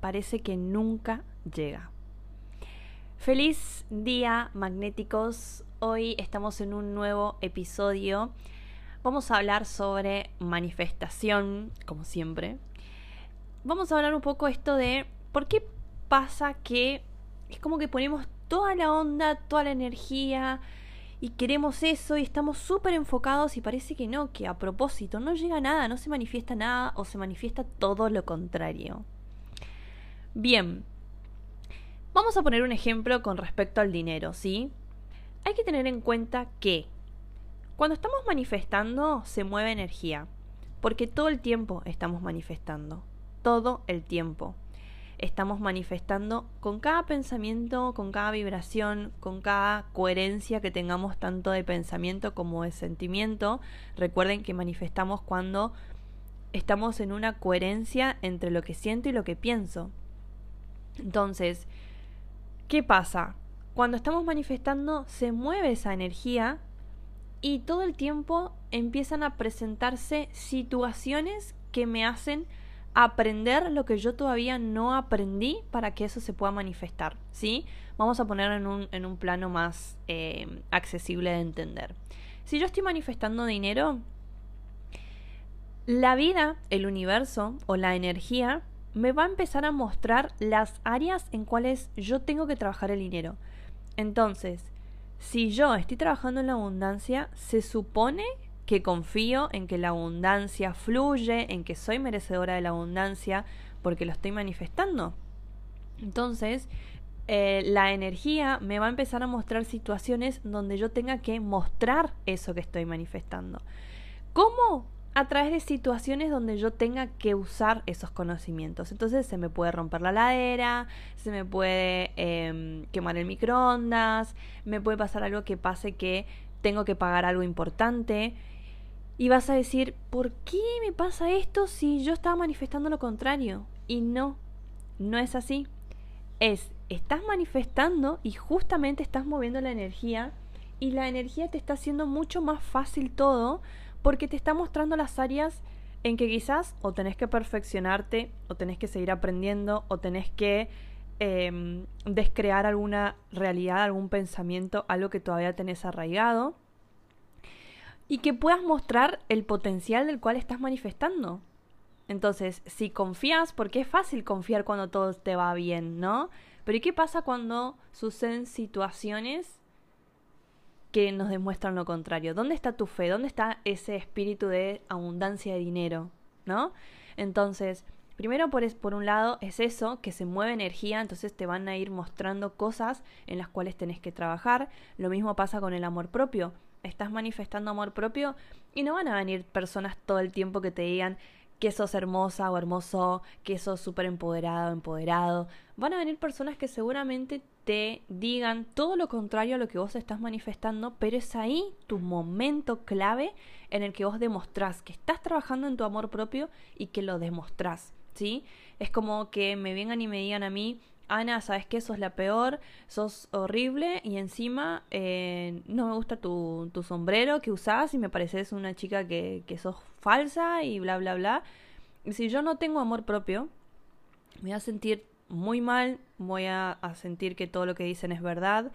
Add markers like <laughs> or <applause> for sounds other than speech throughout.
parece que nunca llega? Feliz día magnéticos. Hoy estamos en un nuevo episodio. Vamos a hablar sobre manifestación, como siempre. Vamos a hablar un poco esto de por qué pasa que es como que ponemos toda la onda, toda la energía, y queremos eso y estamos súper enfocados y parece que no, que a propósito no llega nada, no se manifiesta nada o se manifiesta todo lo contrario. Bien, vamos a poner un ejemplo con respecto al dinero, ¿sí? Hay que tener en cuenta que cuando estamos manifestando se mueve energía, porque todo el tiempo estamos manifestando, todo el tiempo estamos manifestando con cada pensamiento, con cada vibración, con cada coherencia que tengamos tanto de pensamiento como de sentimiento. Recuerden que manifestamos cuando estamos en una coherencia entre lo que siento y lo que pienso. Entonces, ¿qué pasa? Cuando estamos manifestando se mueve esa energía y todo el tiempo empiezan a presentarse situaciones que me hacen aprender lo que yo todavía no aprendí para que eso se pueda manifestar, ¿sí? Vamos a poner en un, en un plano más eh, accesible de entender. Si yo estoy manifestando dinero, la vida, el universo o la energía me va a empezar a mostrar las áreas en cuales yo tengo que trabajar el dinero. Entonces, si yo estoy trabajando en la abundancia, se supone que confío en que la abundancia fluye, en que soy merecedora de la abundancia, porque lo estoy manifestando. Entonces, eh, la energía me va a empezar a mostrar situaciones donde yo tenga que mostrar eso que estoy manifestando. ¿Cómo? A través de situaciones donde yo tenga que usar esos conocimientos. Entonces se me puede romper la ladera, se me puede em, quemar el microondas, me puede pasar algo que pase que tengo que pagar algo importante y vas a decir, ¿por qué me pasa esto si yo estaba manifestando lo contrario? Y no, no es así. Es, estás manifestando y justamente estás moviendo la energía y la energía te está haciendo mucho más fácil todo porque te está mostrando las áreas en que quizás o tenés que perfeccionarte o tenés que seguir aprendiendo o tenés que em, descrear alguna realidad, algún pensamiento, algo que todavía tenés arraigado y que puedas mostrar el potencial del cual estás manifestando. Entonces, si confías, porque es fácil confiar cuando todo te va bien, ¿no? Pero ¿y qué pasa cuando suceden situaciones que nos demuestran lo contrario? ¿Dónde está tu fe? ¿Dónde está ese espíritu de abundancia de dinero? ¿No? Entonces, primero por, por un lado es eso, que se mueve energía, entonces te van a ir mostrando cosas en las cuales tenés que trabajar. Lo mismo pasa con el amor propio estás manifestando amor propio y no van a venir personas todo el tiempo que te digan que sos hermosa o hermoso, que sos súper empoderado o empoderado. Van a venir personas que seguramente te digan todo lo contrario a lo que vos estás manifestando, pero es ahí tu momento clave en el que vos demostrás que estás trabajando en tu amor propio y que lo demostrás, ¿sí? Es como que me vengan y me digan a mí, Ana, ¿sabes qué? Sos la peor, sos horrible y encima eh, no me gusta tu, tu, sombrero que usás y me pareces una chica que, que sos falsa y bla, bla, bla. Y si yo no tengo amor propio, me voy a sentir muy mal, voy a, sentir que todo lo que dicen es verdad.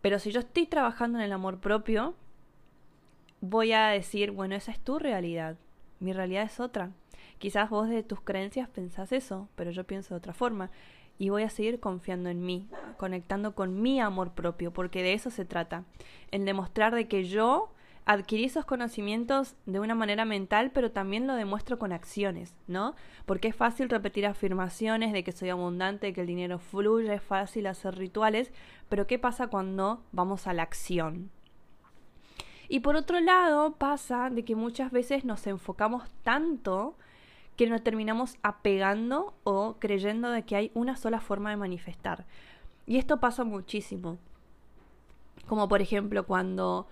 Pero si yo estoy trabajando en el amor propio, voy a decir, bueno, esa es tu realidad. Mi realidad es otra. Quizás vos de tus creencias pensás eso, pero yo pienso de otra forma y voy a seguir confiando en mí, conectando con mi amor propio, porque de eso se trata, en demostrar de que yo adquirí esos conocimientos de una manera mental, pero también lo demuestro con acciones, ¿no? Porque es fácil repetir afirmaciones de que soy abundante, que el dinero fluye, es fácil hacer rituales, pero ¿qué pasa cuando vamos a la acción? Y por otro lado, pasa de que muchas veces nos enfocamos tanto que nos terminamos apegando o creyendo de que hay una sola forma de manifestar. Y esto pasa muchísimo. Como por ejemplo cuando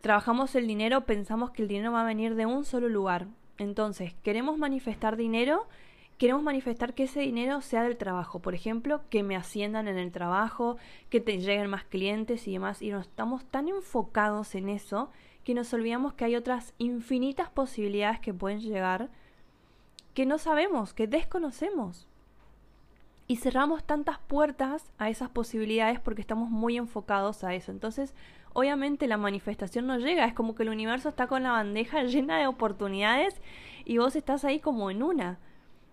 trabajamos el dinero pensamos que el dinero va a venir de un solo lugar. Entonces, queremos manifestar dinero, queremos manifestar que ese dinero sea del trabajo. Por ejemplo, que me asciendan en el trabajo, que te lleguen más clientes y demás. Y nos estamos tan enfocados en eso que nos olvidamos que hay otras infinitas posibilidades que pueden llegar que no sabemos, que desconocemos. Y cerramos tantas puertas a esas posibilidades porque estamos muy enfocados a eso. Entonces, obviamente la manifestación no llega. Es como que el universo está con la bandeja <laughs> llena de oportunidades y vos estás ahí como en una.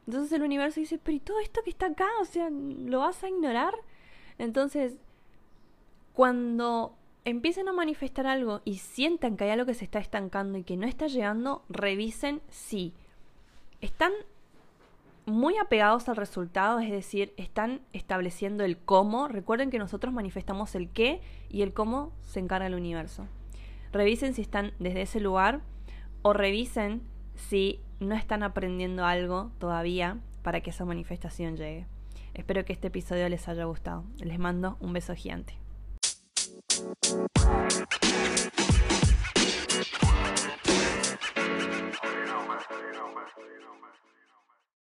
Entonces el universo dice, pero ¿y todo esto que está acá? O sea, ¿lo vas a ignorar? Entonces, cuando empiecen a manifestar algo y sientan que hay algo que se está estancando y que no está llegando, revisen si están muy apegados al resultado, es decir, están estableciendo el cómo. Recuerden que nosotros manifestamos el qué y el cómo se encarga el universo. Revisen si están desde ese lugar o revisen si no están aprendiendo algo todavía para que esa manifestación llegue. Espero que este episodio les haya gustado. Les mando un beso gigante.